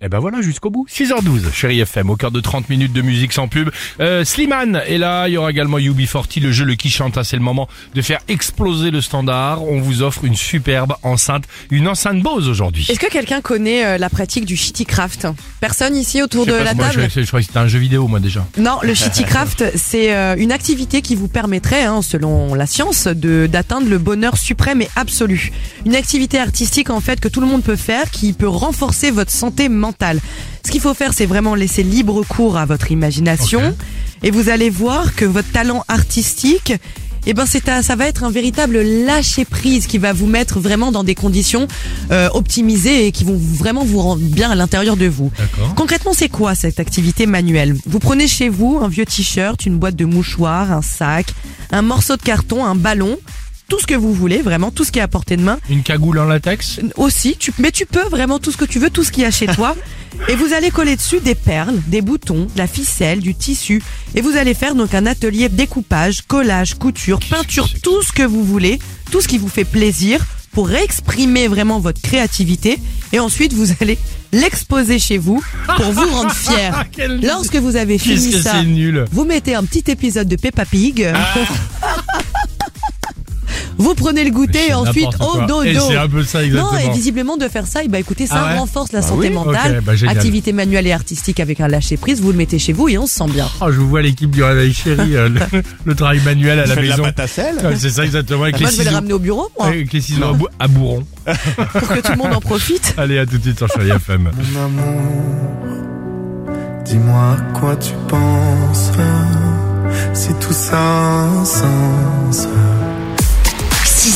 Et ben voilà, jusqu'au bout. 6h12, chérie FM, au cœur de 30 minutes de musique sans pub. Euh, Slimane est là, il y aura également UB40, le jeu Le Qui Chante, Ah, c'est le moment de faire exploser le standard. On vous offre une superbe enceinte, une enceinte Bose aujourd'hui. Est-ce que quelqu'un connaît euh, la pratique du shittycraft Personne ici autour de la moi, table? je, je crois que c'était un jeu vidéo, moi, déjà. Non, le shittycraft, c'est euh, une activité qui vous permettrait, hein, selon la science, de d'atteindre le bonheur suprême et absolu. Une activité artistique en fait que tout le monde peut faire, qui peut renforcer votre santé mentale. Ce qu'il faut faire, c'est vraiment laisser libre cours à votre imagination, et vous allez voir que votre talent artistique. Eh ben c'est ça va être un véritable lâcher prise qui va vous mettre vraiment dans des conditions euh, optimisées et qui vont vraiment vous rendre bien à l'intérieur de vous. Concrètement, c'est quoi cette activité manuelle? Vous prenez chez vous un vieux t-shirt, une boîte de mouchoirs, un sac, un morceau de carton, un ballon, tout ce que vous voulez, vraiment tout ce qui est à portée de main. Une cagoule en latex Aussi, tu, mais tu peux vraiment tout ce que tu veux, tout ce qu'il y a chez toi. Et vous allez coller dessus des perles, des boutons, de la ficelle, du tissu. Et vous allez faire donc un atelier découpage, collage, couture, peinture, tout ce que vous voulez, tout ce qui vous fait plaisir pour exprimer vraiment votre créativité. Et ensuite, vous allez l'exposer chez vous pour vous rendre fier. Lorsque vous avez fini ça, nul vous mettez un petit épisode de Peppa Pig. vous prenez le goûter et ensuite au dodo. Et c'est un peu ça, exactement. Non, et visiblement de faire ça, et bah écoutez, ça Ah ouais renforce la Bah santé oui, mentale. bah. Activité manuelle et artistique avec un lâcher prise, vous le mettez chez vous et on se sent bien. Oh, je vous vois l'équipe du réveil chéri, euh, le, le travail manuel à la maison. la Ouais, C'est ça exactement avec Moi, les je vais le ramener au bureau, moi, Avec les ciseaux à, bou- à bourron. pour que tout le monde en profite. Allez, à tout de suite sur Chérie FM. Mon amour, dis-moi à quoi tu penses Si tout ça a un sens